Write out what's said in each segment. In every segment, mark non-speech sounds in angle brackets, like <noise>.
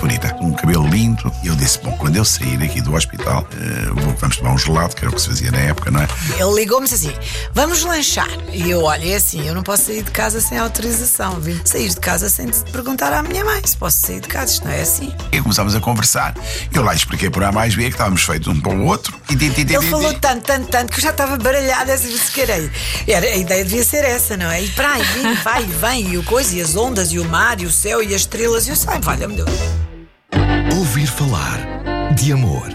muito bonita, um cabelo lindo. E eu disse: Bom, quando eu sair aqui do hospital, uh, vamos tomar um gelado, que era o que se fazia na época, não é? Ele ligou-me assim: Vamos lanchar. E eu, olha, é assim, eu não posso sair de casa sem autorização. Vim sair de casa sem perguntar à minha mãe se posso sair de casa. Isto não é assim. E começámos a conversar. Eu lá expliquei por A mais B que estávamos feitos um para o outro. E, Ele falou tanto, tanto, tanto que eu já estava baralhada assim, se querer. Era, a ideia devia ser essa, não é? E para aí, vem, vai, vem, e o coisa, e as ondas, e o mar, e o céu, e as estrelas, e o sai, valha-me Deus. Ouvir falar de amor.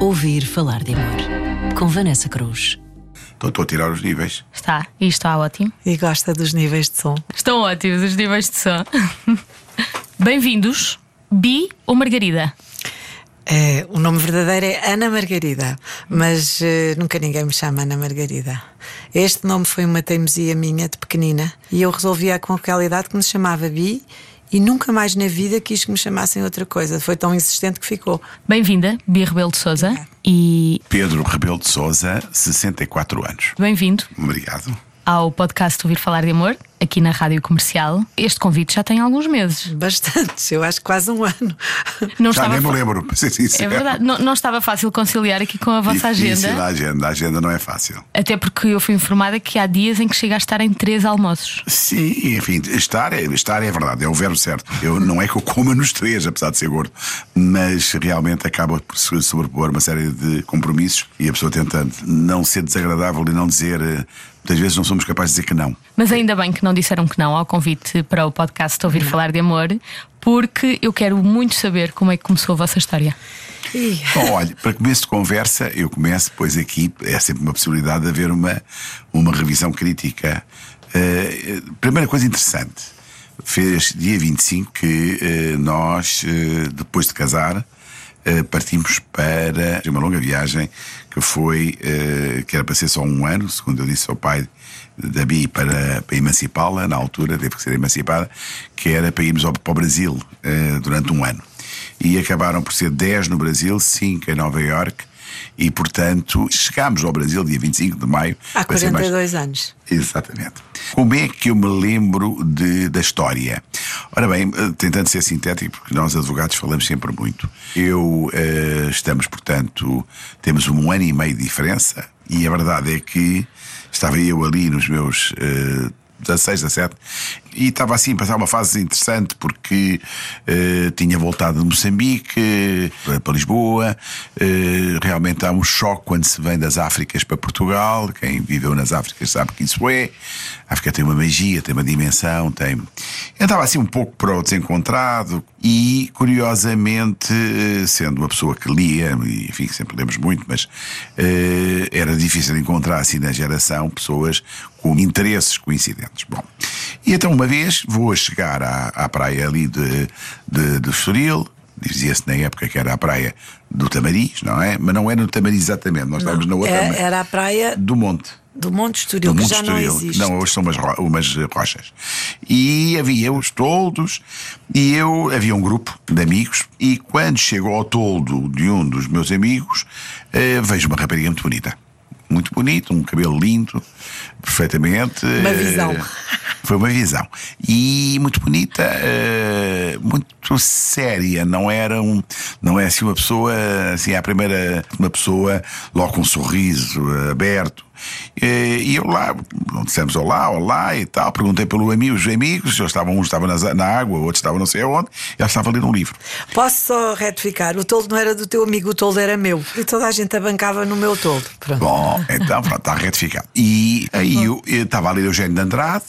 Ouvir falar de amor. Com Vanessa Cruz. Estou a tirar os níveis. Está, e está ótimo. E gosta dos níveis de som. Estão ótimos os níveis de som. <laughs> Bem-vindos, Bi ou Margarida? É, o nome verdadeiro é Ana Margarida, mas uh, nunca ninguém me chama Ana Margarida. Este nome foi uma teimosia minha de pequenina e eu resolvia com aquela idade que me chamava Bi e nunca mais na vida quis que me chamassem outra coisa. Foi tão insistente que ficou. Bem-vinda, Bia Rebelo de Souza. E. Pedro Rebelo de Souza, 64 anos. Bem-vindo. Obrigado. Ao podcast Ouvir Falar de Amor, aqui na Rádio Comercial. Este convite já tem alguns meses. Bastante, eu acho que quase um ano. Não Já nem me lembro, para ser sincero. É verdade, não, não estava fácil conciliar aqui com a vossa Difícil agenda. A agenda. A agenda não é fácil. Até porque eu fui informada que há dias em que chega a estar em três almoços. Sim, enfim, estar é, estar é verdade, é o verbo certo. Eu, não é que eu coma nos três, apesar de ser gordo, mas realmente acaba por se sobrepor uma série de compromissos e a pessoa tenta não ser desagradável e não dizer. Muitas vezes não somos capazes de dizer que não. Mas ainda bem que não disseram que não ao convite para o podcast Ouvir Falar de Amor, porque eu quero muito saber como é que começou a vossa história. Bom, olha, para começo de conversa, eu começo, pois aqui é sempre uma possibilidade de haver uma, uma revisão crítica. Eh, primeira coisa interessante, fez dia 25 que eh, nós, eh, depois de casar, partimos para uma longa viagem que foi, eh, que era para ser só um ano, segundo eu disse ao pai da Bi para, para emancipá-la, na altura teve que ser emancipada, que era para irmos ao, para o Brasil eh, durante um ano. E acabaram por ser 10 no Brasil, 5 em Nova York. E, portanto, chegámos ao Brasil dia 25 de maio. há para ser mais- 42 anos. Exatamente. Como é que eu me lembro de, da história? Ora bem, eh, tentando ser sintético, porque nós advogados falamos sempre muito. Eu eh, estamos, portanto, temos um ano e meio de diferença, e a verdade é que estava eu ali nos meus. eh, 16, 17, e estava assim a passar uma fase interessante porque eh, tinha voltado de Moçambique para, para Lisboa. Eh, realmente há um choque quando se vem das Áfricas para Portugal. Quem viveu nas Áfricas sabe que isso é. A África tem uma magia, tem uma dimensão, tem. Eu estava assim um pouco para o desencontrado e, curiosamente, eh, sendo uma pessoa que lia, e enfim, sempre lemos muito, mas eh, era difícil encontrar assim na geração pessoas com interesses coincidentes. Bom, e então uma vez vou chegar à, à praia ali de, de, de Estoril, dizia-se na época que era a praia do Tamariz, não é? Mas não era no Tamariz exatamente, nós estávamos na outra. Era, era a praia Do Monte. do Monte Estoril, Do que já não Estoril. existe. Não, hoje são umas, ro- umas rochas. E havia os toldos, e eu havia um grupo de amigos, e quando chego ao toldo de um dos meus amigos, eh, vejo uma rapariga muito bonita. Muito bonita, um cabelo lindo, perfeitamente. Uma eh, visão. Foi uma visão. E muito bonita, eh, muito séria, não era um. Não é assim uma pessoa, assim, a primeira, uma pessoa logo com um sorriso aberto. E eu lá, dissemos olá, olá e tal, perguntei pelo amigo, os amigos, estavam nas- na água, outros estavam não sei aonde, e ela estava a ler um livro. Posso só retificar? O toldo não era do teu amigo, o toldo era meu. E toda a gente abancava no meu toldo. Pronto. Bom, então pronto, está retificado. E aí eu eu estava a ler Eugênio de Andrade.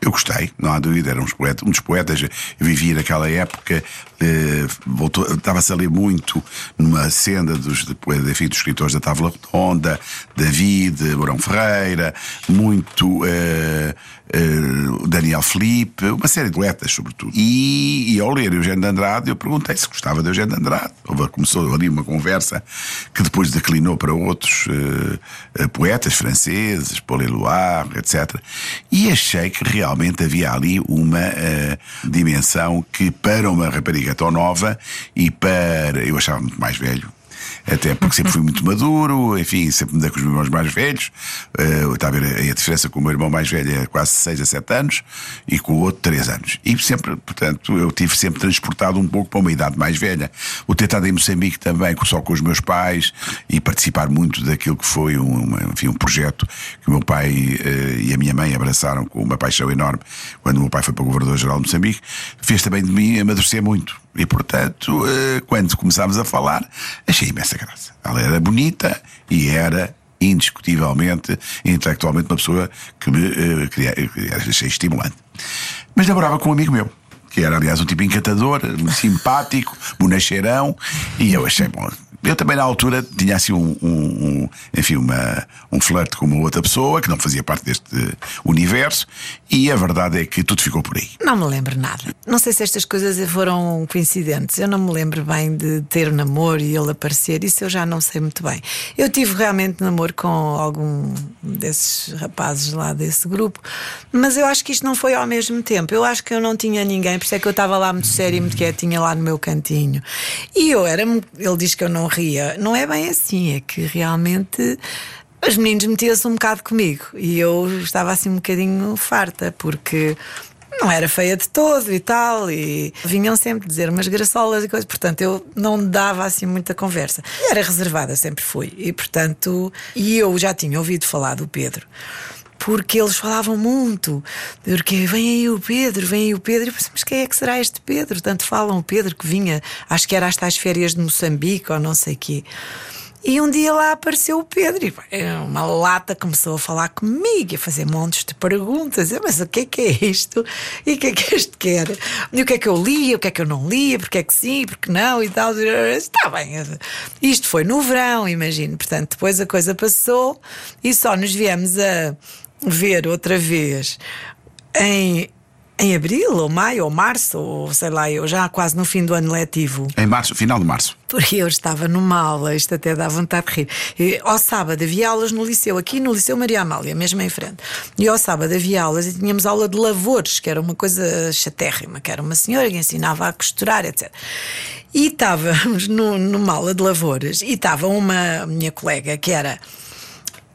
Eu gostei, não há dúvida, era um dos poetas, um dos poetas eu vivia naquela época, eh, voltou- estava-se a ler muito numa senda dos, enfim, dos escritores da Távola Redonda, David, Mourão Ferreira, muito eh, eh, Daniel Felipe, uma série de poetas, sobretudo. E, e ao ler Eugênio de Andrade, eu perguntei se gostava de Eugênio de Andrade. Houve, começou ali uma conversa que depois declinou para outros eh, poetas franceses, Paul Éluard, etc. E achei que realmente havia ali uma eh, dimensão que, para uma rapariga tão nova e para. Eu achava muito mais velho. Até porque sempre fui muito maduro, enfim, sempre me dei com os meus irmãos mais velhos. Uh, está a ver a, diferença com o meu irmão mais velho é quase 6 a 7 anos e com o outro 3 anos. E sempre, portanto, eu tive sempre transportado um pouco para uma idade mais velha. O ter estado em Moçambique também, só com os meus pais e participar muito daquilo que foi um, enfim, um projeto que o meu pai uh, e a minha mãe abraçaram com uma paixão enorme quando o meu pai foi para o Governador-Geral de Moçambique, fez também de mim amadurecer muito. E, portanto, uh, quando começámos a falar, achei imensa graça. Ela era bonita e era indiscutivelmente, intelectualmente, uma pessoa que me uh, queria, achei estimulante. Mas namorava com um amigo meu, que era, aliás, um tipo encantador, simpático, bonacheirão, e eu achei bom. Eu também na altura tinha assim um, um, um enfim, uma, um flerte com uma outra pessoa que não fazia parte deste universo e a verdade é que tudo ficou por aí. Não me lembro nada. Não sei se estas coisas foram coincidentes. Eu não me lembro bem de ter namoro e ele aparecer. Isso eu já não sei muito bem. Eu tive realmente namoro com algum desses rapazes lá desse grupo, mas eu acho que isto não foi ao mesmo tempo. Eu acho que eu não tinha ninguém, por isso é que eu estava lá muito séria e muito quietinha lá no meu cantinho. E eu era. Ele diz que eu não ria. Não é bem assim, é que realmente os meninos metiam-se um bocado comigo e eu estava assim um bocadinho farta, porque não era feia de todo e tal, e vinham sempre dizer umas graçolas e coisas, portanto eu não dava assim muita conversa. Era reservada, sempre fui, e portanto, e eu já tinha ouvido falar do Pedro. Porque eles falavam muito, porque vem aí o Pedro, vem aí o Pedro. E mas quem é que será este Pedro? Tanto falam o Pedro que vinha, acho que era às tais férias de Moçambique ou não sei quê. E um dia lá apareceu o Pedro e uma lata começou a falar comigo, a fazer montes de perguntas. Eu, mas o que é que é isto? E o que é que este quer? E o que é que eu lia? O que é que eu não lia? Porque é que sim? Porque não? E tal. Está bem. Isto foi no verão, imagino. Portanto, depois a coisa passou e só nos viemos a ver outra vez em em abril, ou maio, ou março, ou sei lá, eu já quase no fim do ano letivo. Em março, final de março. Porque eu estava numa aula, isto até dá vontade de rir. E, ao sábado havia aulas no liceu, aqui no Liceu Maria Amália, mesmo em frente. E ao sábado havia aulas e tínhamos aula de lavores, que era uma coisa chatérrima, que era uma senhora que ensinava a costurar, etc. E estávamos no, numa aula de lavores e estava uma minha colega que era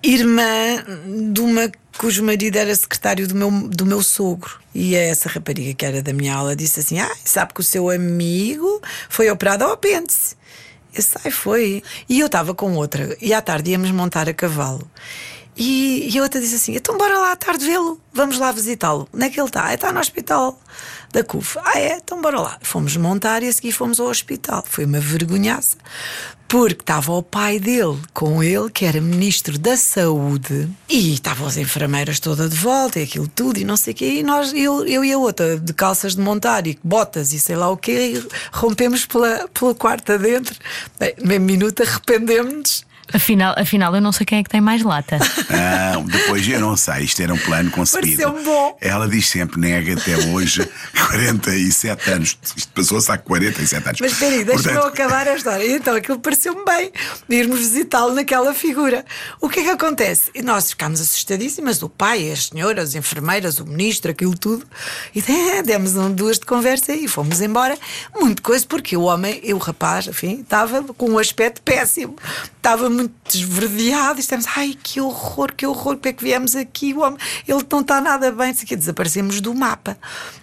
irmã de uma cujo marido era secretário do meu, do meu sogro. E essa rapariga que era da minha aula disse assim: Ah, sabe que o seu amigo foi operado ao apêndice. Eu sei, foi. E eu estava com outra, e à tarde íamos montar a cavalo. E, e a outra disse assim: então bora lá à tarde vê-lo, vamos lá visitá-lo. Onde é que ele está? Está no hospital da CUF. Ah, é? Então bora lá. Fomos montar e a seguir fomos ao hospital. Foi uma vergonhaça, porque estava o pai dele com ele, que era ministro da Saúde, e estavam as enfermeiras todas de volta e aquilo tudo, e não sei o quê. E nós, eu, eu e a outra, de calças de montar e botas e sei lá o quê, rompemos pela, pela quarta dentro. Bem, meio minuto arrependemos-nos Afinal, afinal, eu não sei quem é que tem mais lata. Não, depois eu não sei. Isto era um plano concebido. bom. Ela diz sempre nega até hoje <laughs> 47 anos. Isto passou-se há 47 anos. Mas espera aí, deixa-me Portanto... acabar a história. Então aquilo pareceu-me bem, irmos visitá-lo naquela figura. O que é que acontece? E nós ficámos assustadíssimas, o pai, as senhoras, as enfermeiras, o ministro, aquilo tudo. E demos um, duas de conversa e fomos embora. Muito coisa, porque o homem, e o rapaz, enfim, estava com um aspecto péssimo. Estava muito desverdeado e estamos, ai que horror, que horror, porque é que viemos aqui? O homem, ele não está nada bem, que desaparecemos do mapa.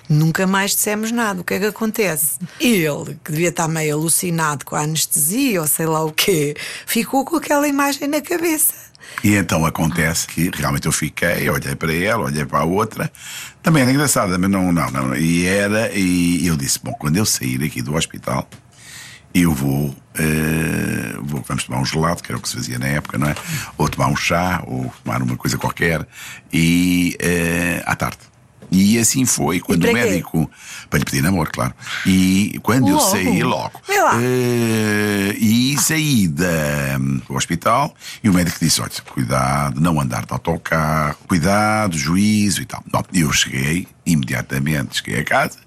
Nunca mais dissemos nada. O que é que acontece? Ele, que devia estar meio alucinado com a anestesia ou sei lá o quê, ficou com aquela imagem na cabeça. E então acontece que realmente eu fiquei, olhei para ela, olhei para a outra. Também era engraçado, mas não, não, não. E era, e eu disse: bom, quando eu sair aqui do hospital, eu vou, uh, vou, vamos tomar um gelado, que era o que se fazia na época, não é? Ou tomar um chá, ou tomar uma coisa qualquer, e uh, à tarde. E assim foi, quando o médico. Para lhe pedir namoro, claro. E quando logo. eu saí, logo. Uh, e saí da, do hospital e o médico disse: olha, cuidado, não andar de autocarro, cuidado, juízo e tal. Eu cheguei, imediatamente cheguei a casa,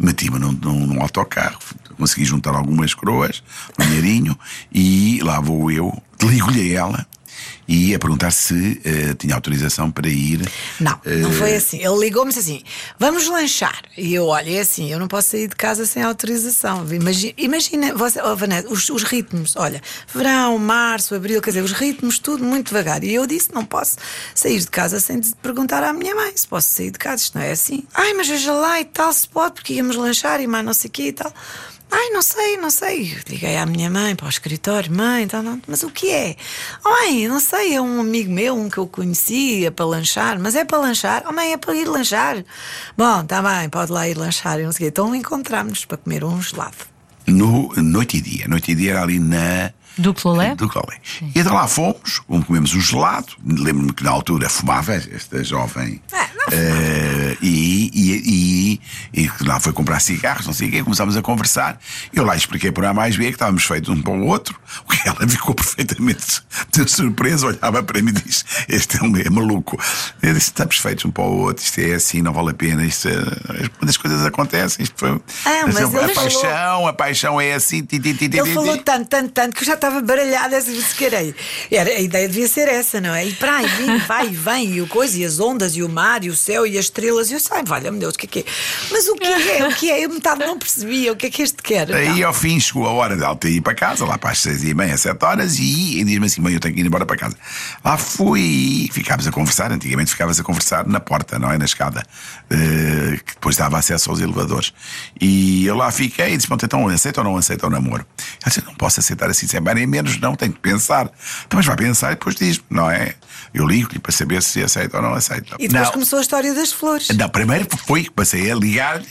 meti-me num, num, num autocarro, consegui juntar algumas croas, um dinheirinho, e lá vou eu, ligo-lhe a ela e a perguntar se eh, tinha autorização para ir. Não, não eh, foi assim. Ele ligou-me assim: vamos lanchar. E eu, olha, é assim, eu não posso sair de casa sem autorização. Imagina, imagina você, oh, Vanessa, os, os ritmos, olha, verão, março, abril, quer dizer, os ritmos, tudo muito devagar. E eu disse: não posso sair de casa sem perguntar à minha mãe se posso sair de casa. Isto não é assim. Ai, mas veja lá e tal, se pode, porque íamos lanchar e mais não sei o quê e tal. Ai, não sei, não sei. Liguei à minha mãe para o escritório, mãe, então, não, mas o que é? Mãe, não sei, é um amigo meu, um que eu conhecia para lanchar, mas é para lanchar? Oh, mãe, é para ir lanchar. Bom, está bem, pode lá ir lanchar e não sei. Então encontramos-nos para comer um gelado. No Noite e Dia. Noite e Dia era ali na. Duplo Lé? Duplo Lé. E então lá fomos, como comemos o gelado. Lembro-me que na altura fumava esta jovem. Ah, não eh, e, e, e, e lá foi comprar cigarros, não sei o quê, começámos a conversar. Eu lá expliquei por A mais B que estávamos feitos um para o outro, <laughs> o que ela ficou perfeitamente de surpresa, olhava para mim e disse: Este é, um, é maluco. Eu disse: Estamos feitos um para o outro, isto é assim, não vale a pena. Isto, é- quando as coisas acontecem, isto foi. Ah, mas a, ele a falou- paixão, a paixão é assim. Ti, ti, ti, ti, Ele ti, falou ti. tanto, tanto, tanto que eu já estava baralhada essa que era. era. A ideia devia ser essa, não é? E para aí, vem, <laughs> vai e vem, e o coisa, e as ondas, e o mar, e o céu, e as estrelas, e eu sei, valha-me Deus, o que é que é? Mas o que é? O que é? Eu metade não percebia o que é que este quer. Aí ao fim chegou a hora dela ter ir para casa, lá para as seis e meia, sete horas, e, e diz-me assim: mãe, eu tenho que ir embora para casa. Lá fui e ficámos a conversar. Antigamente ficavas a conversar na porta, não é? Na escada, eh, que depois dava acesso aos elevadores. E eu lá fiquei e disse: Pronto, então aceita ou não aceita o namoro? Ela disse: Não posso aceitar assim, sem nem menos, não, tenho que pensar. Então, mas vai pensar e depois diz-me, não é? Eu ligo-lhe para saber se aceita ou não aceita. e depois não. começou a história das flores. Não, primeiro foi que passei a ligar-lhe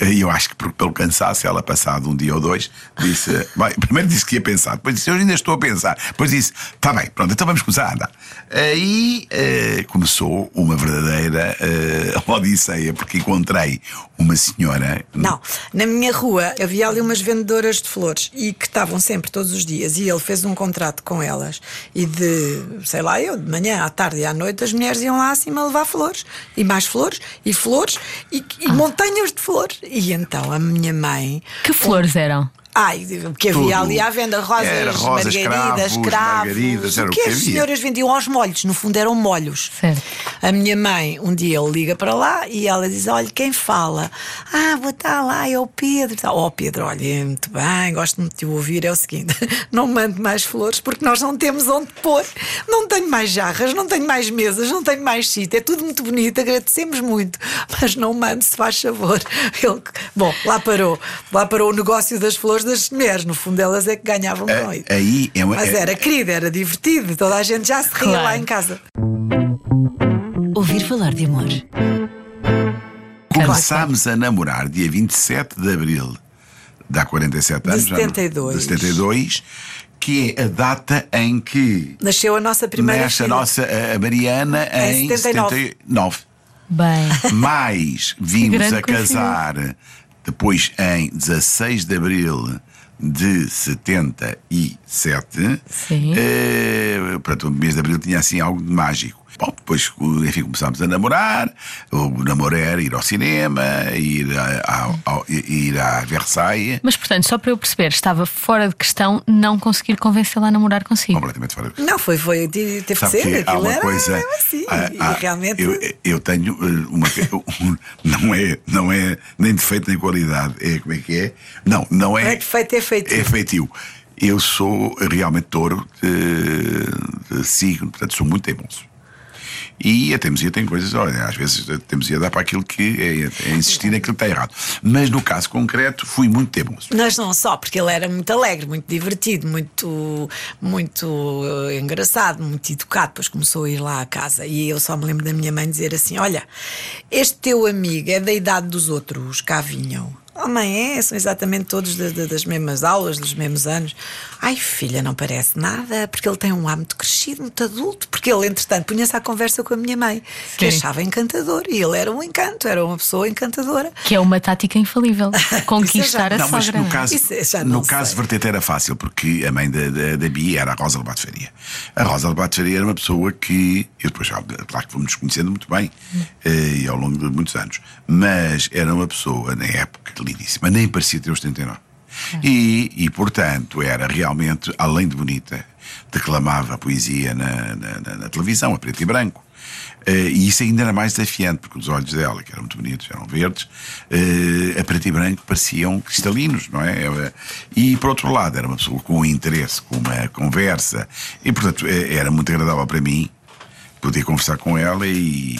e eu acho que por- pelo cansaço, ela passado um dia ou dois, disse. <laughs> bem, primeiro disse que ia pensar, depois disse, eu ainda estou a pensar. Depois disse, está bem, pronto, então vamos começar a andar. Aí eh, começou uma verdadeira eh, <laughs> odisseia, porque encontrei uma senhora. Não, na minha rua havia ali umas vendedoras de flores e que estavam sempre todos os dias e ele fez um contrato com elas e de, sei lá, eu de manhã, à tarde e à noite as mulheres iam lá acima levar flores e mais flores e flores e, e montanhas de flores. E então a minha mãe Que flores eram? Ai, que havia Tudo. ali à venda rosas, Era rosas, margaridas, cravos, cravos. margaridas, era o que que as havia. senhoras vendiam aos molhos, no fundo eram molhos. Certo. A minha mãe, um dia ele liga para lá e ela diz: Olha, quem fala? Ah, vou estar lá, é o Pedro. Ó, oh, Pedro, olha, muito bem, gosto muito de te ouvir. É o seguinte: <laughs> não mando mais flores porque nós não temos onde pôr. Não tenho mais jarras, não tenho mais mesas, não tenho mais sítio. É tudo muito bonito, agradecemos muito, mas não mando, se faz favor. <laughs> Ele, bom, lá parou. Lá parou o negócio das flores das mulheres. No fundo, elas é que ganhavam com isso. Aí é uma. Mas é- era querido, era divertido, toda a gente já se ria Claro. lá em casa. Ouvir falar de amor. Começámos a namorar dia 27 de abril de há 47 anos. já não- 72. De 72, que é a data em que Nasceu a nossa primeira nasce a nossa a Mariana Em em 79. 79. Bem. Mais vimos a casar depois em 16 de abril de 77. Sim. Eh, portanto, o mês de abril tinha assim algo de mágico. Bom, depois, enfim, começámos a namorar. O namoro era ir ao cinema, ir a, ao- ao- ir a Versailles. Mas, portanto, só para eu perceber, estava fora de questão não conseguir convencê-la a namorar consigo. Completamente fora de Não, foi, foi, teve que ser, que há aquilo uma era coisa. assim. há- e há- realmente. Eu, eu tenho uh, uma. <laughs> um- não, é, não é nem defeito nem qualidade. É como é que é? Não, não é. Não é defeito, é feitio. É feitio. Eu sou realmente touro de, de signo, portanto sou muito teimoso. E a teimosia tem coisas, olha, às vezes a teimosia dá para aquilo que é, é insistir naquilo que está errado. Mas no caso concreto, fui muito teimoso. Mas não só, porque ele era muito alegre, muito divertido, muito, muito eh, engraçado, muito educado. Depois começou a ir lá à casa e eu só me lembro da minha mãe dizer assim: Olha, este teu amigo é da idade dos outros, cá vinham. Mãe, é, são exatamente todos da- da- das mesmas aulas, dos mesmos anos. Ai, filha, não parece nada, porque ele tem um ar muito crescido, muito adulto. Porque ele, entretanto, punha-se à conversa com a minha mãe, que Sim. achava encantador. E ele era um encanto, era uma pessoa encantadora. Que é uma tática infalível. <laughs> Conquistar a Não, mas sogra. no caso, Isso já no caso era fácil, porque a mãe da, da, da Bia era a Rosa Lobato Faria. A Rosa Lobato Faria era uma pessoa que, eu depois, já, claro que fomos nos conhecendo muito bem eh, e ao longo de muitos anos, mas era uma pessoa, na época, lindíssima, nem parecia ter os 79. E, e, portanto, era realmente, além de bonita, declamava a poesia na, na, na, na televisão, a preto e branco. Uh, e isso ainda era mais desafiante, porque os olhos dela, que eram muito bonitos, eram verdes, uh, a preto e branco pareciam cristalinos, não é? E por outro lado, era uma pessoa com um interesse, com uma conversa, e portanto era muito agradável para mim poder conversar com ela e,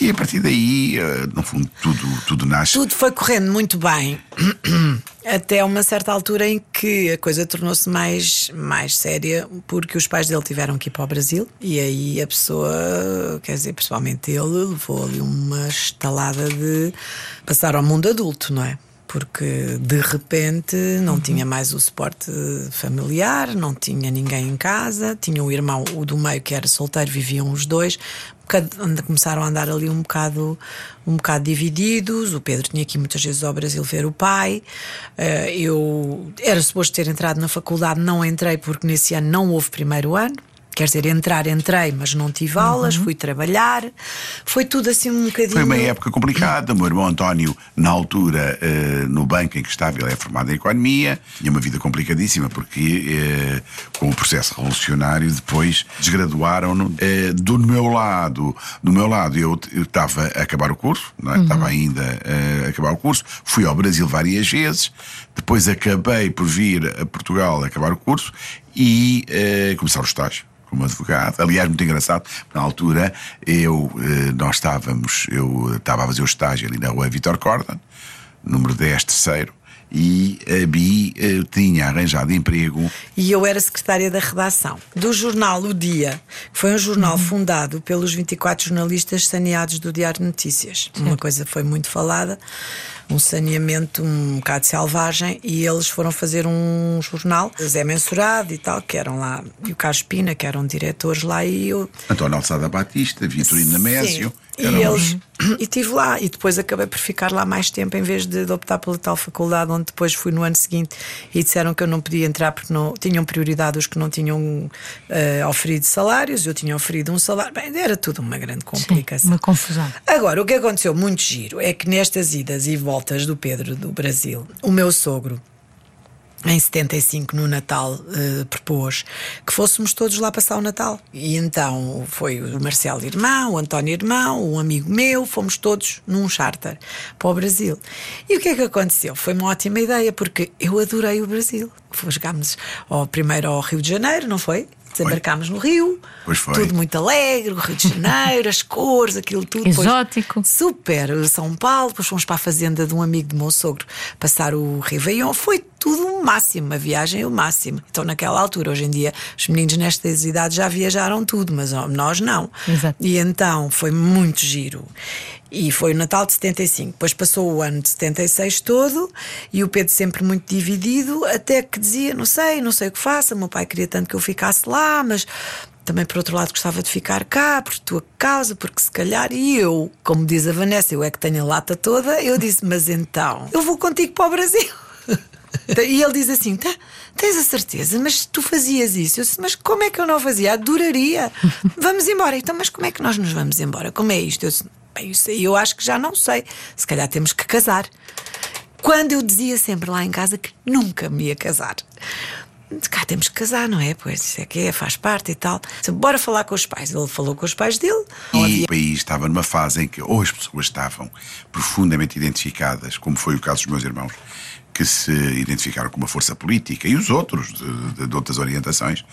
e a partir daí, eh, no fundo, tudo, tudo nasce. Tudo foi correndo muito bem. <clears throat> Até uma certa altura em que a coisa tornou-se mais, mais séria, porque os pais dele tiveram que ir para o Brasil e aí a pessoa, quer dizer, principalmente ele, levou ali uma estalada de passar ao mundo adulto, não é? Porque de repente não uhum. tinha mais o suporte familiar, não tinha ninguém em casa, tinha um irmão, o do meio, que era solteiro, viviam os dois. Começaram a andar ali um bocado, um bocado divididos. O Pedro tinha ir muitas vezes ao Brasil ver o pai. Eh, eu era suposto ter entrado na faculdade, não entrei porque nesse ano não houve primeiro ano. Quer dizer, entrar, entrei, mas não tive aulas, uhum. fui trabalhar. Foi tudo assim um bocadinho. Foi uma época complicada. O meu irmão António, na altura, uh, no banco em que estava, ele é formado em Economia, tinha uma vida complicadíssima, porque uh, com o processo revolucionário, depois desgraduaram-no. Uh, do meu lado, do meu lado, eu estava a acabar o curso, não é? uhum. estava ainda a acabar o curso, fui ao Brasil várias vezes, depois acabei por vir a Portugal a acabar o curso e começar o estágio como advogado. Aliás, muito engraçado, na altura eu, eh, nós estávamos, eu estava a fazer o estágio ali na rua Vitor Corda, número 10, terceiro, e a Bi uh, tinha arranjado emprego. E eu era secretária da redação do jornal O Dia, que foi um jornal uhum. fundado pelos 24 jornalistas saneados do Diário de Notícias. Sim. Uma coisa foi muito falada um saneamento um bocado selvagem e eles foram fazer um jornal, Zé Mensurado e tal, que eram lá, e o Carlos Pina, que eram diretores lá, e eu. António Alçada Batista, Vitorino E eles. <clears throat> E estive lá e depois acabei por ficar lá mais tempo em vez de, de, optar pela tal faculdade, onde depois fui no ano seguinte e disseram que eu não podia entrar porque não tinham prioridade os que não tinham uh, oferido salários, eu tinha oferido um salário. Bem, era tudo uma grande complicação. Sim, uma confusão. Agora, o que aconteceu muito giro é que nestas idas e voltas do Pedro do Brasil, o meu sogro em 75, no Natal, uh, propôs que fôssemos todos lá passar o Natal. E então foi o Marcelo Irmão, o António Irmão, um amigo meu, fomos todos num charter para o Brasil. E o que é que aconteceu? Foi uma ótima ideia, porque eu adorei o Brasil. Chegámos ao, primeiro ao Rio de Janeiro, não foi? Desembarcámos no Rio, tudo muito alegre, o Rio de Janeiro, as cores, aquilo tudo. Exótico. Depois, super, São Paulo, depois fomos para a fazenda de um amigo do meu sogro passar o Réveillon. Foi tudo o máximo, a viagem é o máximo. Então, naquela altura, hoje em dia, os meninos nestas idades já viajaram tudo, mas nós não. Exato. E então foi muito giro. E foi o Natal de 75. Depois passou o ano de 76 todo e o Pedro sempre muito dividido, até que dizia: Não sei, não sei o que faça. O meu pai queria tanto que eu ficasse lá, mas também por outro lado gostava de ficar cá por tua causa, porque se calhar e eu, como diz a Vanessa, eu é que tenho a lata toda. Eu disse: Mas então, eu vou contigo para o Brasil. E ele diz assim: tá, tens a certeza, mas tu fazias isso. Eu disse, mas como é que eu não fazia? Adoraria. <laughs> Vamos embora. Então, mas como é que nós nos vamos embora? Como é isto? Eu disse, Bem, isso aí eu acho que já não sei. Se calhar temos que casar. Quando eu dizia sempre lá em casa que nunca me ia casar. Cá temos que casar, não é? Pois isso é que é, faz parte e tal. Bora falar com os pais. Ele falou com os pais dele. E havia... o país estava numa fase em que ou as pessoas estavam profundamente identificadas, como foi o caso dos meus irmãos, que se identificaram com uma força política e os outros de, de, de outras orientações.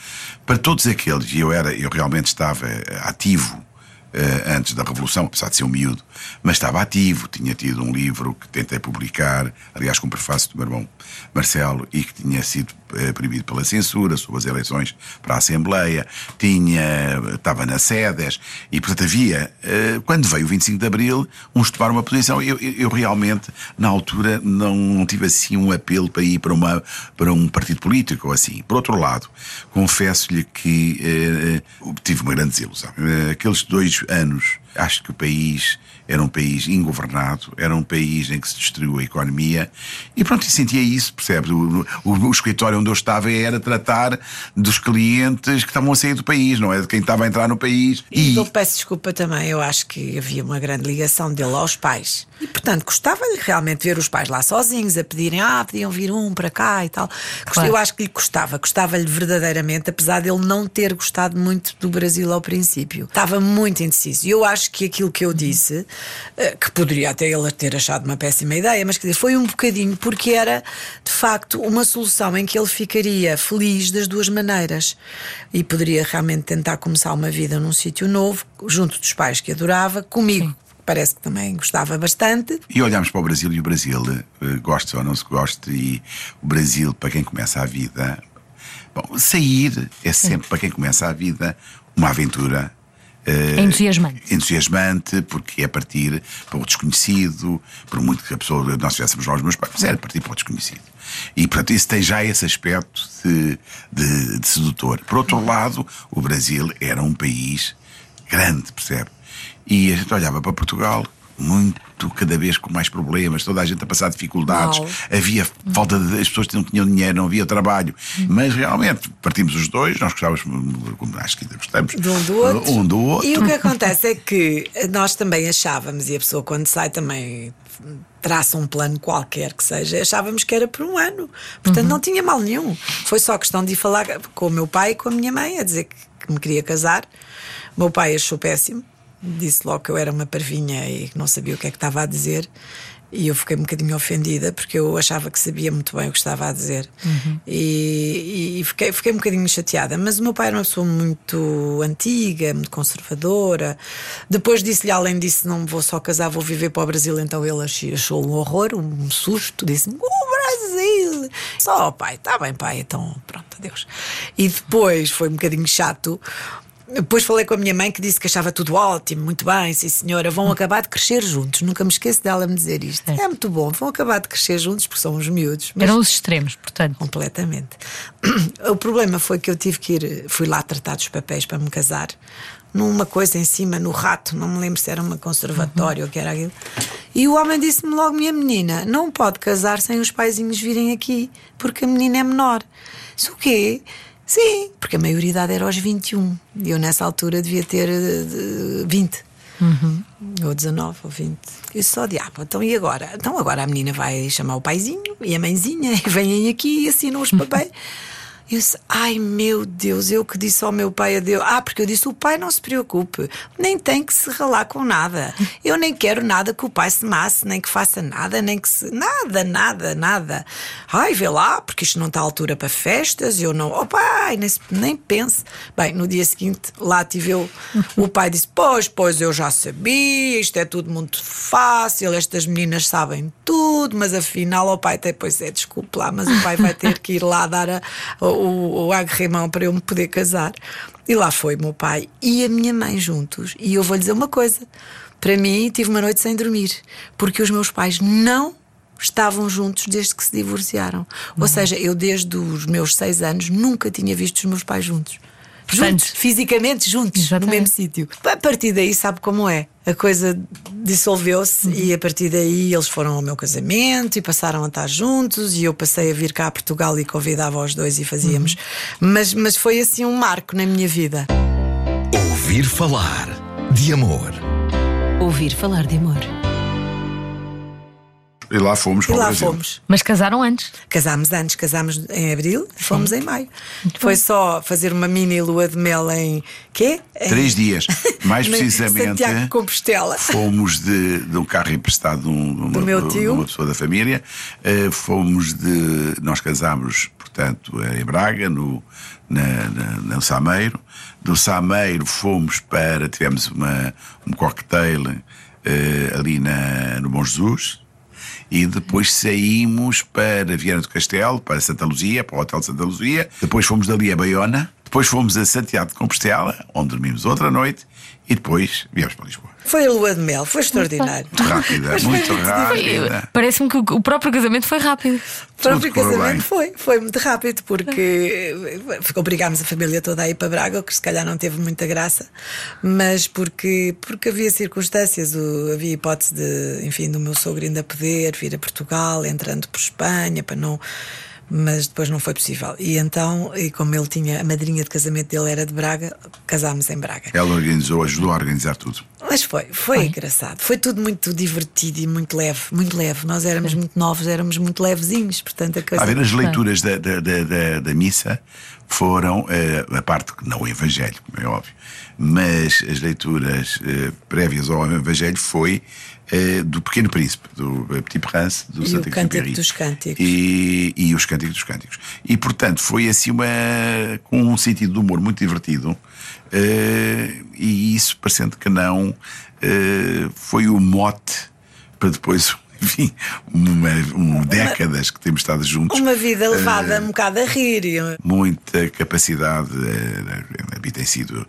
Para todos aqueles, e eu era, eu realmente estava ativo uh, antes da Revolução, apesar de ser um miúdo, mas estava ativo, tinha tido um livro que tentei publicar, aliás, com o prefácio do meu irmão Marcelo, e que tinha sido proibido pela censura sobre as eleições para a Assembleia, tinha, estava na SEDES, e portanto havia, uh, quando veio o 25 de Abril, uns tomaram uma posição. Eu, eu, realmente, na altura, não tive assim um apelo para ir para, uma, para um partido político ou assim. Por outro lado, confesso-lhe que tive uma grande desilusão. aqueles dois anos Acho que o país era um país ingovernado, era um país em que se destruiu a economia e pronto, e sentia isso, percebe? O, o, o escritório onde eu estava era tratar dos clientes que estavam a sair do país, não é de quem estava a entrar no país. E, eu peço desculpa também, eu acho que havia uma grande ligação dele aos pais. E portanto, gostava-lhe realmente ver os pais lá sozinhos, a pedirem, ah, podiam vir um para cá e tal. Claro. Eu acho que lhe gostava, gostava-lhe verdadeiramente, apesar dele não ter gostado muito do Brasil ao princípio. Estava muito indeciso. E eu acho que aquilo que eu disse eh, que poderia até ele ter achado uma péssima ideia, mas quer dizer, foi um bocadinho porque era de facto uma solução em que ele ficaria feliz das duas maneiras e poderia realmente tentar começar uma vida num sítio novo, junto dos pais que adorava, comigo. Sim parece que também gostava bastante. E olhamos para o Brasil e o Brasil, eh, goste ou não se goste, e o Brasil, para quem começa a vida, bom, sair é sempre, para quem começa a vida, uma aventura Uh, entusiasmante. Entusiasmante, porque é partir para o desconhecido, por muito que a pessoa, nós estivéssemos lá os meus pais, mas era partir para o desconhecido. E, portanto, isso tem já esse aspecto de, de, de sedutor. Por outro lado, o Brasil era um país grande, percebe? E a gente olhava para Portugal muito, cada vez com mais problemas, toda a gente a passar dificuldades, Uau. havia falta de. as pessoas não tinham dinheiro, não havia trabalho, mas realmente partimos os dois, nós gostávamos, acho que ainda gostamos, de um do outro. Um do outro. E o que acontece é que nós também achávamos, e a pessoa quando sai também traça um plano qualquer que seja, achávamos que era por um ano. Portanto, uhum. não tinha mal nenhum. Foi só questão de ir falar com o meu pai e com a minha mãe, a dizer que me queria casar. O meu pai achou péssimo disse logo que eu era uma parvinha e que não sabia o que é que estava a dizer. E eu fiquei um bocadinho ofendida porque eu achava que sabia muito bem o que estava a dizer. Uhum. E, e, fiquei, fiquei um bocadinho chateada. Mas o meu pai era uma pessoa muito antiga, muito conservadora. Depois disse-lhe, além disso, não vou só casar, vou viver para o Brasil. Então ele achou um horror, um susto. Disse-me: O Brasil! Só, pai, está bem, pai, então pronto, adeus. E depois foi um bocadinho chato depois falei com a minha mãe que disse que achava tudo ótimo, muito bem, sim senhora, vão acabar de crescer juntos. Nunca me esqueço dela me dizer isto. É, é muito bom, vão acabar de crescer juntos porque são os miúdos. Eram os extremos, portanto. Completamente. <clears throat> O problema foi que eu tive que ir, fui lá tratar dos papéis para me casar, numa coisa em cima, no rato, não me lembro se era uma conservatória uhum. ou que era aquilo. E o homem disse-me logo: minha menina, não pode casar sem os paizinhos virem aqui, porque a menina é menor. Isso o quê? Sim, porque a maioridade era aos 21. E eu nessa altura devia ter uh, 20. Uhum. Ou 19 ou 20. Eu só de, ah, então e agora? Então agora a menina vai chamar o paizinho e a mãezinha e <laughs> vêm aqui e assinam os papéis. Eu disse, ai meu Deus, eu que disse ao meu pai a Deus. Ah, porque eu disse: o pai não se preocupe, nem tem que se ralar com nada. Eu nem quero nada que o pai se masse, nem que faça nada, nem que se. Nada, nada, nada. Ai, vê lá, porque isto não está à altura para festas, eu não. Oh pai, nem, nem pense. Bem, no dia seguinte, lá tive eu. O pai disse: Pois, pois, eu já sabia, isto é tudo muito fácil, estas meninas sabem tudo, mas afinal, o pai até, pois é, desculpe lá, mas o pai vai ter que ir lá dar a, a o, o agrimão para eu me poder casar. E lá foi meu pai e a minha mãe juntos. E eu vou lhe dizer uma coisa: para mim, tive uma noite sem dormir, porque os meus pais não estavam juntos desde que se divorciaram. Uhum. Ou seja, eu desde os meus seis anos nunca tinha visto os meus pais juntos juntos, fisicamente juntos, Exatamente. no mesmo sítio. A partir daí, sabe como é? A coisa dissolveu-se uhum. e a partir daí eles foram ao meu casamento e passaram a estar juntos e eu passei a vir cá a Portugal e convidava os dois e fazíamos. Uhum. Mas, mas foi assim um marco na minha vida. Ouvir falar de amor. Ouvir falar de amor. E lá fomos para e lá o Brasil. fomos. Mas casaram antes? Casámos antes, casámos em abril, fomos em maio. Muito Foi bom. só fazer uma mini lua de mel em quê? Em... Três dias. Mais <laughs> precisamente. Santiago Compostela. Fomos de, de um carro emprestado de, um, do meu tio. de uma pessoa da família. Uh, fomos de. Nós casámos, portanto, em Braga, no, na, na, no Sameiro. Do Sameiro fomos para. Tivemos uma, um cocktail uh, ali na, no Bom Jesus e depois saímos para Viana do Castelo, para Santa Luzia, para o Hotel Santa Luzia. Depois fomos dali a Baiona, Depois fomos a Santiago de Compostela, onde dormimos outra noite, e depois viemos para Lisboa. Foi a lua de mel, foi extraordinário. Muito rápida, Mas muito rápida. Parece-me que o próprio casamento foi rápido. O próprio Tudo casamento foi, foi muito rápido, porque obrigámos a família toda a ir para Braga, o que se calhar não teve muita graça, mas porque, porque havia circunstâncias, o- havia hipótese de, enfim, do meu sogro ainda poder vir a Portugal, entrando por Espanha, para não. Mas depois não foi possível. E então, e como ele tinha, a madrinha de casamento dele era de Braga, casámos em Braga. Ela organizou, ajudou a organizar tudo. Mas foi, foi engraçado. Foi tudo muito divertido e muito leve, muito leve. Nós éramos muito novos, éramos muito levezinhos, portanto a coisa. A ver, as leituras da, da, da, da- da missa foram eh, a parte, não o Evangelho, como é óbvio, mas as leituras eh, prévias ao Evangelho foi eh, do Pequeno Príncipe, do Petit Prince, do E o Santo Cântico dos Cânticos. E, e os Cânticos dos Cânticos. E, portanto, foi assim uma. com um sentido de humor muito divertido. eh, e isso, parecendo que não, foi o mote para depois, enfim, uma, um décadas que temos estado juntos. Uma vida levada Eh, um bocado a rir. e- muita capacidade eh, a tem sido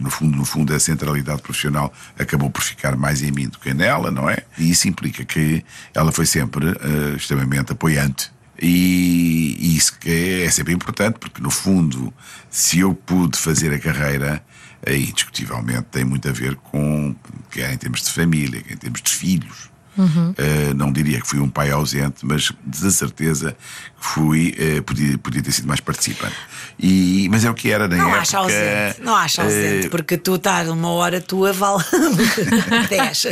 no fundo no fundo a centralidade profissional acabou por ficar mais em mim do que nela não é e isso implica que ela foi sempre eh, extremamente apoiante e, e isso que é, é sempre importante porque no fundo se eu pude fazer a carreira aí indiscutivelmente tem muito a ver com quer em termos de família quer em termos de filhos Uh, não diria que fui um pai ausente, mas de certeza fui, uh, podia, podia ter sido mais participante. E, mas é o que era na Não época. acha ausente, não acha ausente, uh, porque tu estás uma hora tua vale 10.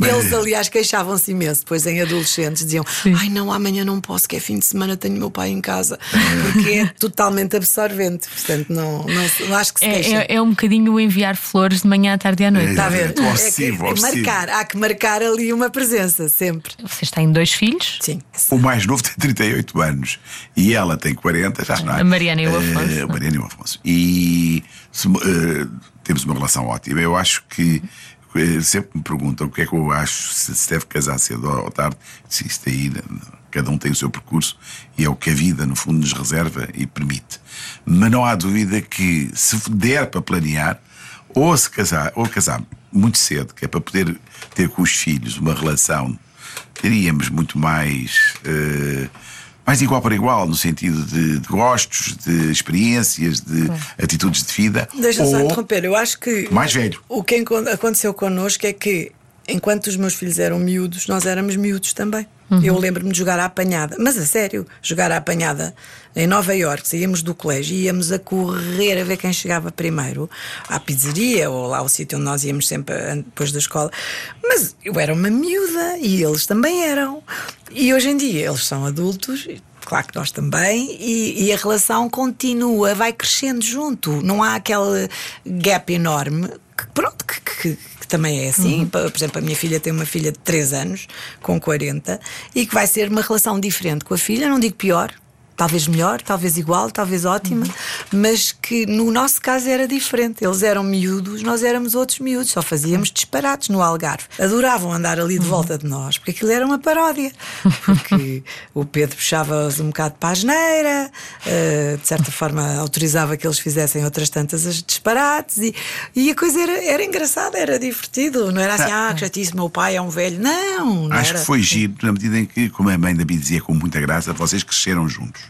Eles, aliás, queixavam-se imenso. Depois, em adolescentes, diziam: Ai, não, amanhã não posso, que é fim de semana, tenho meu pai em casa. Porque é totalmente absorvente. Portanto, não, não, não acho que se. É, é, é um bocadinho enviar flores de manhã à tarde e à noite. É. Está a ver? É que- obsessivo, é obsessivo. marcar, há que marcar ali uma presença, sempre. Vocês têm dois filhos? Sim. O mais novo tem 38 anos e ela tem 40, já não é? A Mariana e o Eh, Afonso. a Mariana e o Afonso. E se- eh, temos uma relação ótima. Eu acho que eh, sempre me perguntam o que é que eu acho, se se deve casar cedo ou tarde. Se isto aí, cada um tem o seu percurso e é o que a vida, no fundo, nos reserva e permite. Mas não há dúvida que se der para planear, ou se casar, ou casar muito cedo, que é para poder ter com os filhos uma relação, diríamos, muito mais. eh, mais igual para igual, no sentido de, de gostos, de experiências, de atitudes de vida. Deixa só ou interromper, eu acho que. mais velho. O que aconteceu connosco é que, enquanto os meus filhos eram miúdos, nós éramos miúdos também. Eu lembro-me de jogar à apanhada, mas a sério, jogar à apanhada em Nova Iorque, saíamos do colégio e íamos a correr a ver quem chegava primeiro à pizzeria ou lá ao sítio onde nós íamos sempre depois da escola. Mas eu era uma miúda e eles também eram. E hoje em dia eles são adultos. Claro que nós também, e, e a relação continua, vai crescendo junto. Não há aquele gap enorme que, pronto, que- que também é assim. Pa- Por exemplo, a minha filha tem uma filha de 3 anos, com 40, e que vai ser uma relação diferente com a filha, não digo pior. Talvez melhor, talvez igual, talvez ótima, mas que no nosso caso era diferente. Eles eram miúdos, nós éramos outros miúdos, só fazíamos disparates no Algarve. Adoravam andar ali de volta de nós, porque aquilo era uma paródia. Porque <laughs> o Pedro puxava-os um bocado para a asneira, eh, de certa forma autorizava que eles fizessem outras tantas as disparates, e, e a coisa era, era engraçada, era divertido. Não era assim, ah, que chatice, meu pai é um velho. Não, não Acho era. que foi giro, na medida em que, como a mãe da Bia dizia com muita graça, vocês cresceram juntos.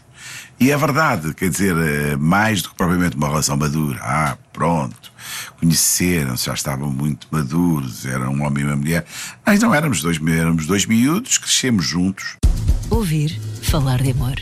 E é verdade, quer dizer, eh, mais do que propriamente uma relação madura. Ah, pronto, conheceram-se, já estavam muito maduros, era um homem e uma mulher. Nós não éramos dois, éramos dois miúdos, crescemos juntos. Ouvir falar de amor.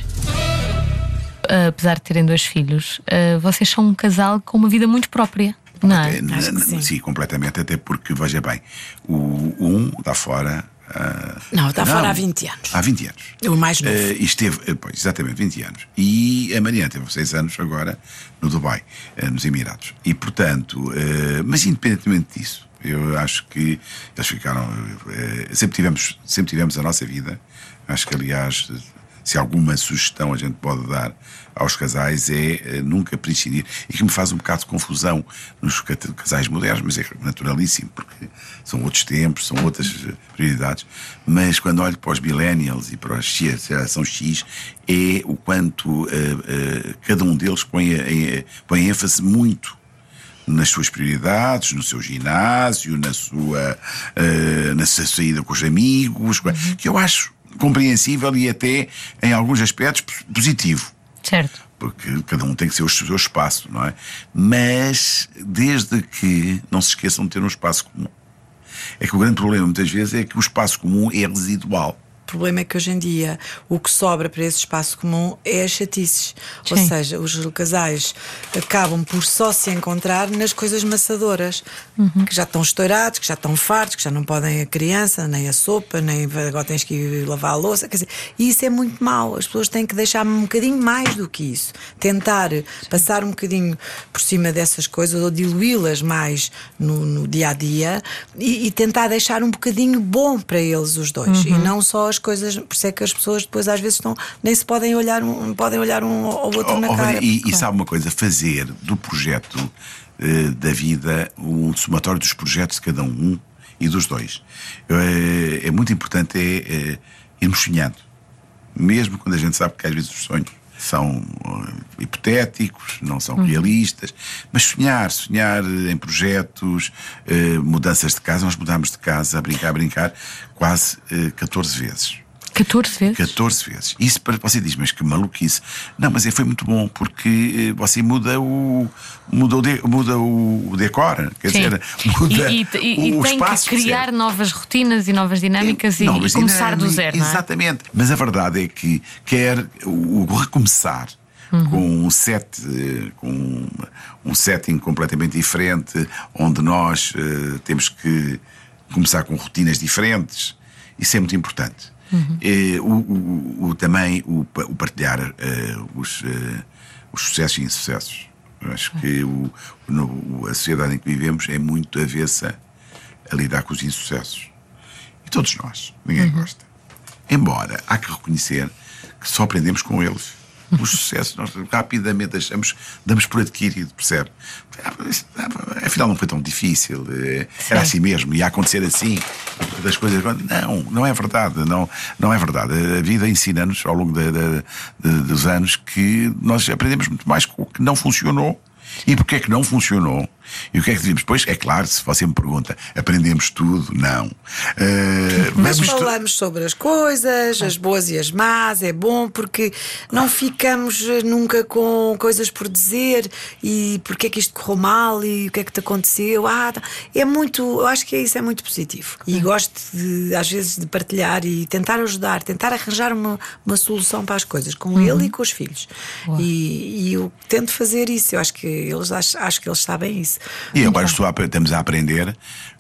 Apesar de terem dois filhos, ah, vocês são um casal com uma vida muito própria. Não é? Eh, que n- sim. completamente, até porque, veja bem, o um está fora. Ah, Não, está fora há 20 anos. Há 20 anos. O mais novo. Eh, e esteve, eh, pois, exatamente, 20 anos. E a Mariana teve 6 anos agora no Dubai, eh, nos Emirados. E, portanto, eh, mas independentemente disso, eu acho que eles ficaram. sempre, tivemos, sempre tivemos a nossa vida. Acho que, aliás, se alguma sugestão a gente pode dar aos casais é eh, nunca prescindir. E que me faz um bocado de confusão nos ca- casais modernos, mas é naturalíssimo, porque são outros tempos, são outras eh, prioridades. Mas quando olho para os millennials e para a X- geração X, é o quanto eh, eh, cada um deles põe, põe ênfase muito nas suas prioridades, no seu ginásio, na sua, na sua saída com os amigos, que eu acho compreensível e até, em alguns aspectos, positivo. Certo. Porque cada um tem que ser o seu espaço, não é? Mas desde que não se esqueçam de ter um espaço comum. É que o grande problema muitas vezes é que o espaço comum é residual. O problema é que hoje em dia o que sobra para esse espaço comum é as chatices. Ou Sim. seja, os casais acabam por só se encontrar nas coisas maçadoras, que já estão estourados, que já estão fartos, que já não podem a criança, nem a sopa, nem agora tens que ir lavar a louça. Quer dizer, e isso é muito mau. As pessoas têm que deixar um bocadinho mais do que isso. Tentar passar um bocadinho por cima dessas coisas ou diluí-las mais no, no dia a dia e, e tentar deixar um bocadinho bom para eles os dois. E não só as coisas. Por isso é que as pessoas depois às vezes estão, nem se podem olhar um, podem olhar um ao outro Oh, na oh, cara. E, e sabe uma coisa? Fazer do projeto eh, da vida um somatório dos projetos de cada um e dos dois. Eh, é muito importante é, eh, irmos sonhando. Mesmo quando a gente sabe que às vezes os sonhos são eh, hipotéticos, não são Uhum. realistas, mas sonhar, sonhar em projetos, eh, mudanças de casa. Nós mudámos de casa a brincar, a brincar, quase eh, 14 vezes. 14 vezes? 14 vezes. Isso para você diz, mas que maluquice. Não, mas é, foi muito bom porque eh, você muda o muda o, muda o, decor, quer Sim. dizer, <laughs> muda e, e, e, o, e tem espaço. que criar percebe? novas rotinas e novas dinâmicas e, Novas e começar do dinâmicas, zero, é? Exatamente. Mas a verdade é que quer o, o recomeçar Uhum. com um set, eh, com um setting completamente diferente, onde nós eh, temos que começar com rotinas diferentes. Isso é muito importante. Uhum. Eh, o, o- o- também o, o partilhar eh, os, eh, os sucessos e insucessos. Eu acho que o, no- a sociedade em que vivemos é muito avessa a lidar com os insucessos. E todos nós, ninguém gosta. Embora há que reconhecer que só aprendemos com eles. Os sucessos nós rapidamente achamos, damos por adquirido, percebe? Afinal não foi tão difícil, eh, era assim mesmo, ia acontecer assim, das coisas. Não, não é verdade, não, não é verdade. A vida ensina-nos ao longo da- da- de- dos anos que nós aprendemos muito mais com o que não funcionou. E porquê é que não funcionou? E o que é que dizemos? Pois, é claro, se você me pergunta, aprendemos tudo? Não. Eh, Mas vamos tu- falamos sobre as coisas, as boas e as más, é bom porque não ficamos eh, nunca com coisas por dizer e porque é que isto correu mal e o que é que te aconteceu. Ah, tá. é muito, eu acho que isso é muito positivo. E gosto de, às vezes de partilhar e tentar ajudar, tentar arranjar uma, uma solução para as coisas com ele e com os filhos. E, e eu tento fazer isso, eu acho que eles acho, acho que eles sabem isso. E agora estou a, estamos a aprender.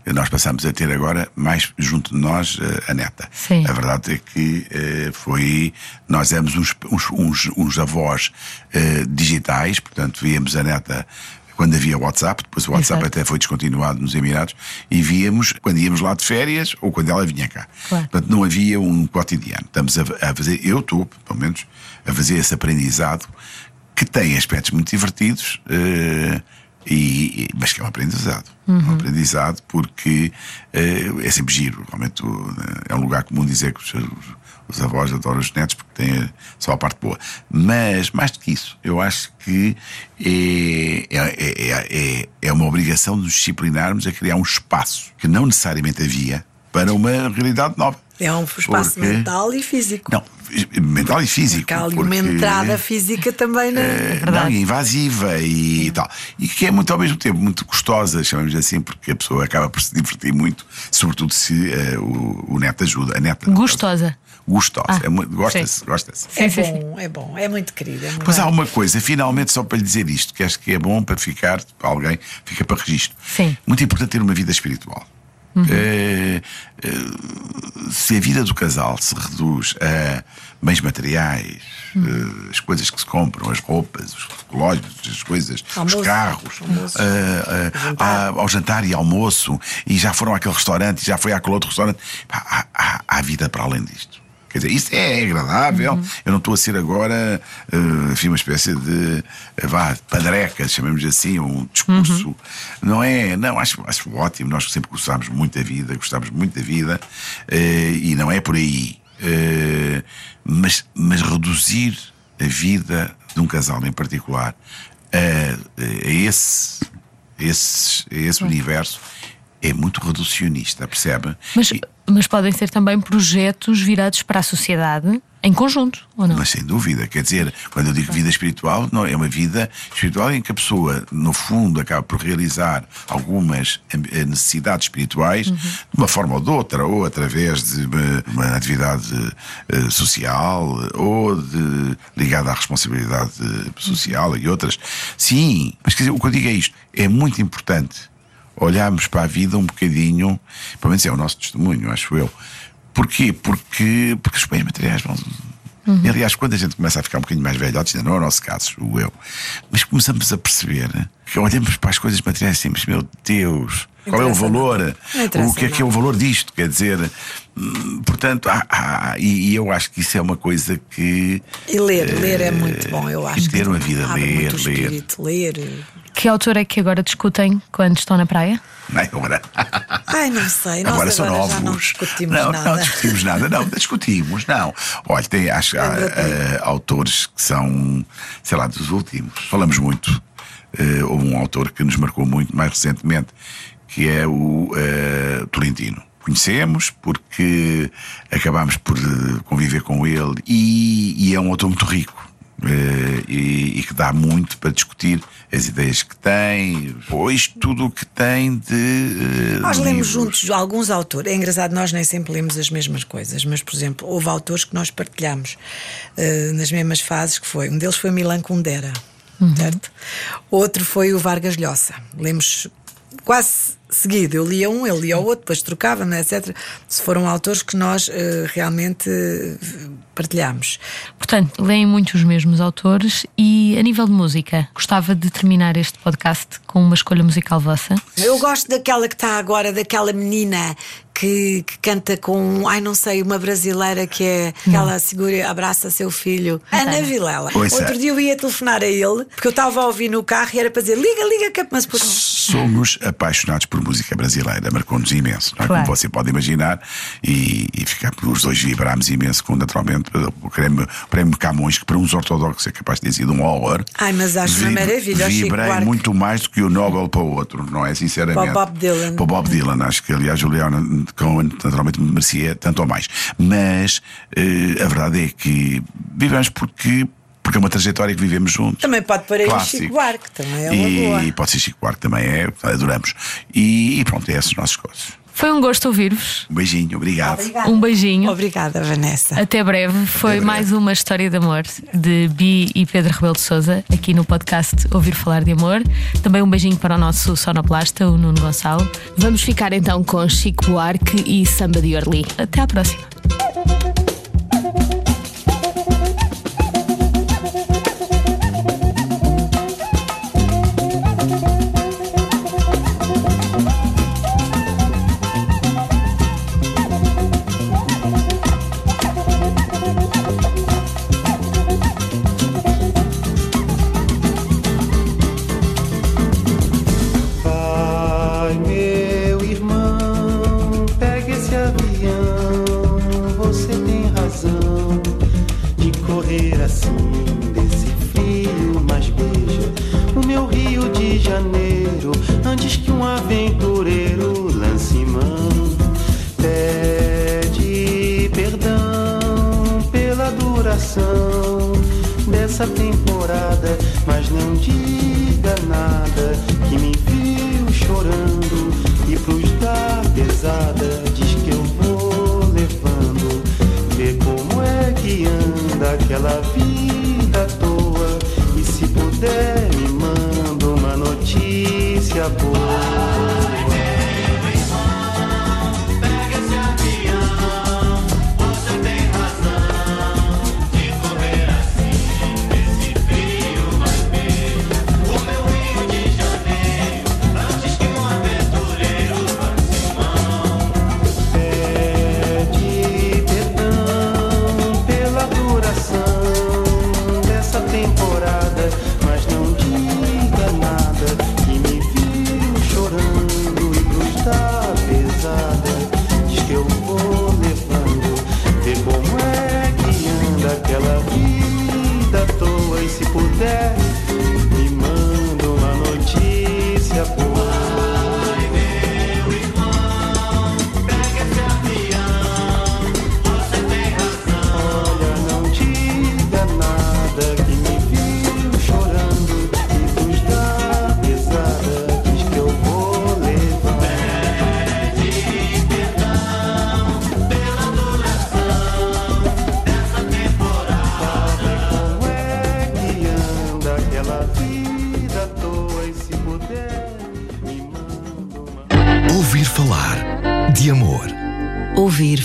Nós passamos a ter agora mais junto de nós eh, a neta. Sim. A verdade é que eh, foi. Nós éramos uns, uns, uns, avós eh, digitais, portanto, víamos a neta quando havia WhatsApp, depois o WhatsApp Exato. até foi descontinuado nos Emirados, e víamos quando íamos lá de férias ou quando ela vinha cá. Claro. Portanto, não havia um cotidiano. Estamos a, fazer, eu estou, pelo menos, a fazer esse aprendizado que tem aspectos muito divertidos. eh, e, e- mas que é um aprendizado. Um aprendizado porque eh, é sempre giro. Realmente o- é um lugar comum dizer que os, os avós adoram os netos porque têm só a parte boa. Mas, mais do que isso, eu acho que é, é, é, é, é uma obrigação de nos disciplinarmos a criar um espaço que não necessariamente havia para uma realidade nova. É um espaço Porque- mental e físico. Não, mental e físico. Porque há ali uma entrada física também na. eh, verdade. não, e invasiva e tal. E que é muito ao mesmo tempo muito gostosa, chamamos assim, porque a pessoa acaba por se divertir muito, sobretudo se eh, o, o neto ajuda. A neta, Gostosa. Gostosa. Ah, é muito- gosta-se, sim. gosta-se. É bom, é bom, é muito querido. É muito Pois há uma coisa, finalmente, só para lhe dizer isto, que acho que é bom para ficar, para alguém, fica para registro. Sim. Muito importante ter uma vida espiritual. Eh, eh, se a vida do casal se reduz a bens materiais, eh, as coisas que se compram, as roupas, os relógios, as coisas, Almoço. os carros, Jantar. ao jantar e almoço, e já foram àquele restaurante, e já foi àquele outro restaurante, há, há- há vida para além disto. Quer dizer, isso é agradável. Eu não estou a ser agora, eh, enfim, uma espécie de eh, vá, padreca, chamemos assim, um discurso. Não é, não, acho, acho ótimo. Nós sempre gostámos muito da vida, gostamos muito da vida, eh, e não é por aí. Eh, mas, mas reduzir a vida de um casal em particular a, a esse, esse, a esse universo é muito reducionista, percebe? Mas, E- mas podem ser também projetos virados para a sociedade em conjunto, ou não? Mas sem dúvida, quer dizer, quando eu digo vida espiritual, não é uma vida espiritual em que a pessoa, no fundo, acaba por realizar algumas eh, necessidades espirituais Uhum. de uma forma ou de outra, ou através de uma, uma atividade eh, social, ou de, ligada à responsabilidade social e outras. Sim, mas quer dizer, o que eu digo é isto: é muito importante olharmos para a vida um bocadinho, pelo menos é o nosso testemunho, acho eu. Porquê? Porque, porque os bens materiais vão. E, aliás, quando a gente começa a ficar um bocadinho mais velhotes, ainda não é o nosso caso, o eu, mas começamos a perceber que olhamos para as coisas materiais e dizemos, meu Deus, qual é o valor? O que é que é o valor disto? Quer dizer, hum, portanto, há- há- e, eu acho que isso é uma coisa que. E ler, ler é muito bom, eu acho. ter uma vida, ler, ler. espírito, ler. Que autor é que agora discutem quando estão na praia? Não é? Agora, Ai, não sei. Nós agora são agora novos. já não discutimos não, nada. não discutimos nada, não, discutimos, não. Olha, tem, acho que há eh, autores que são, sei lá, dos últimos. Falamos muito. Eh, houve um autor que nos marcou muito mais recentemente, que é o eh, Tolentino. Conhecemos porque acabámos por conviver com ele e, e é um autor muito rico. Eh, e, e que dá muito para discutir as ideias que tem, pois tudo o que tem de. eh, Nós lemos livros. juntos alguns autores. É engraçado, nós nem sempre lemos as mesmas coisas, mas, por exemplo, houve autores que nós partilhamos eh, nas mesmas fases, que foi. Um deles foi Milan Kundera, certo? Outro foi o Vargas Llosa. Lemos quase seguido. Eu lia um, ele lia o outro, depois trocava-me, etc. Se foram autores que nós eh, realmente eh, partilhamos. Portanto, leem muito os mesmos autores e, a nível de música, gostava de terminar este podcast com uma escolha musical vossa. Eu gosto daquela que está agora, daquela menina que, que canta com, ai não sei, uma brasileira que é aquela segura, abraça seu filho, Ana Vilela. Ouça. Outro dia eu ia telefonar a ele, porque eu estava a ouvir no carro e era para dizer liga, liga, que é mas não. Somos apaixonados por música brasileira, marcou-nos imenso, não é? Claro. como você pode imaginar, e, e ficar, os dois vibrámos imenso com, naturalmente, o prémio, o prémio Camões, que para uns ortodoxos é capaz de ter sido um horror. Ai, mas acho uma Vib- maravilha, o Chico Vibrei muito mais do que o Nobel para o outro, não é? Sinceramente. Para o Bob Dylan. Para o Bob Dylan, acho que aliás Juliana Cohen naturalmente merecia tanto ou mais. Mas eh, a verdade é que vivemos porque. Porque é uma trajetória que vivemos juntos. Também pode Clássico. Chico Buarque, também é uma e, boa. pode ser Chico Buarque também é, adoramos. E, e pronto, é esses os nossos coisas. Foi um gosto ouvir-vos. Um beijinho, obrigado. Um beijinho. Obrigada, Vanessa. Até breve. Foi breve. mais uma história de amor de Bi e Pedro Rebelo de Souza aqui no podcast Ouvir Falar de Amor. Também um beijinho para o nosso sonoplasta, o Nuno Gonçalo. Vamos ficar então com Chico Buarque e Samba de Orly. Até à próxima.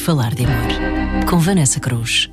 Falar de amor. Com Vanessa Cruz.